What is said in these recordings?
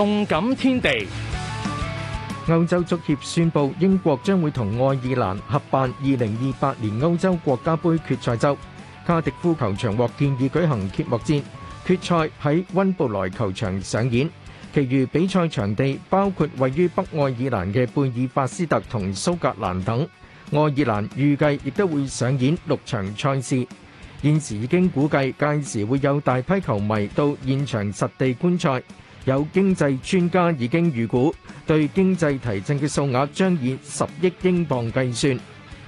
动感天地。欧洲足协宣布，英国将会同爱尔兰合办二零二八年欧洲国家杯决赛周，卡迪夫球场获建议举行揭幕战，决赛喺温布莱球场上演。其余比赛场地包括位于北爱尔兰嘅贝尔法斯特同苏格兰等。爱尔兰预计亦都会上演六场赛事。现时已经估计，届时会有大批球迷到现场实地观赛。有經濟專家已經預估，對經濟提振嘅數額將以十億英磅計算。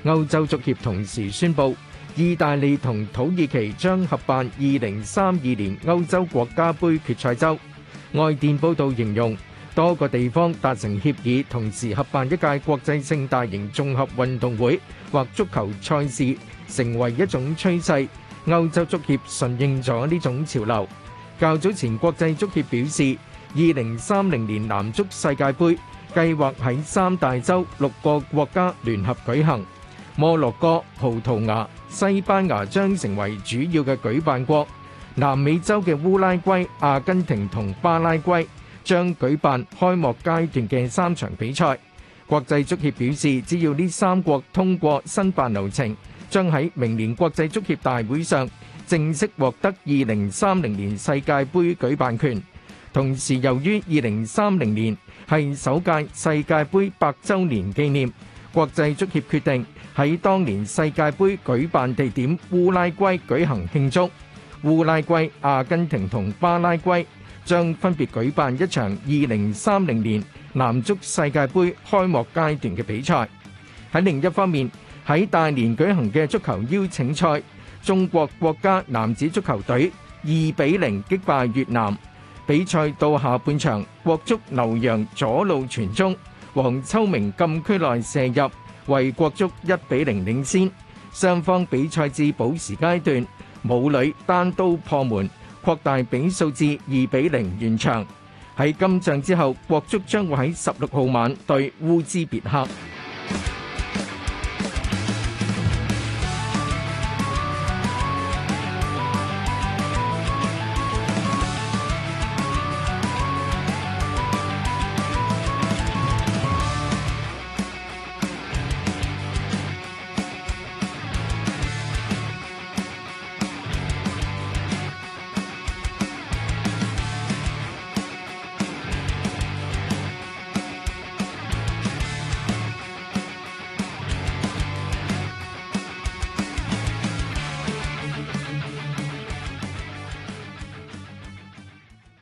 歐洲足協同時宣布，意大利同土耳其將合辦二零三二年歐洲國家杯決賽周。外電報導形容，多個地方達成協議，同時合辦一屆國際性大型綜合運動會或足球賽事，成為一種趨勢。歐洲足協順應咗呢種潮流。较早前，国际足协表示，二零三零年男足世界杯计划喺三大洲六个国家联合举行。摩洛哥、葡萄牙、西班牙将成为主要嘅举办国。南美洲嘅乌拉圭、阿根廷同巴拉圭将举办开幕阶段嘅三场比赛。国际足协表示，只要呢三国通过申办流程，将喺明年国际足协大会上。正式獲得二零三零年世界盃舉辦權，同時由於二零三零年係首屆世界盃百週年紀念，國際足協決定喺當年世界盃舉辦地點烏拉圭舉行慶祝。烏拉圭、阿根廷同巴拉圭將分別舉辦一場二零三零年男足世界盃開幕階段嘅比賽。喺另一方面，喺大連舉行嘅足球邀請賽。中国国家男子足球队二比零击败越南。比赛到下半场，国足刘洋左路传中，黄秋明禁区内射入，为国足一比零领先。双方比赛至补时阶段，武磊单刀破门，扩大比数至二比零完场。喺金像之后，国足将会喺十六号晚对乌兹别克。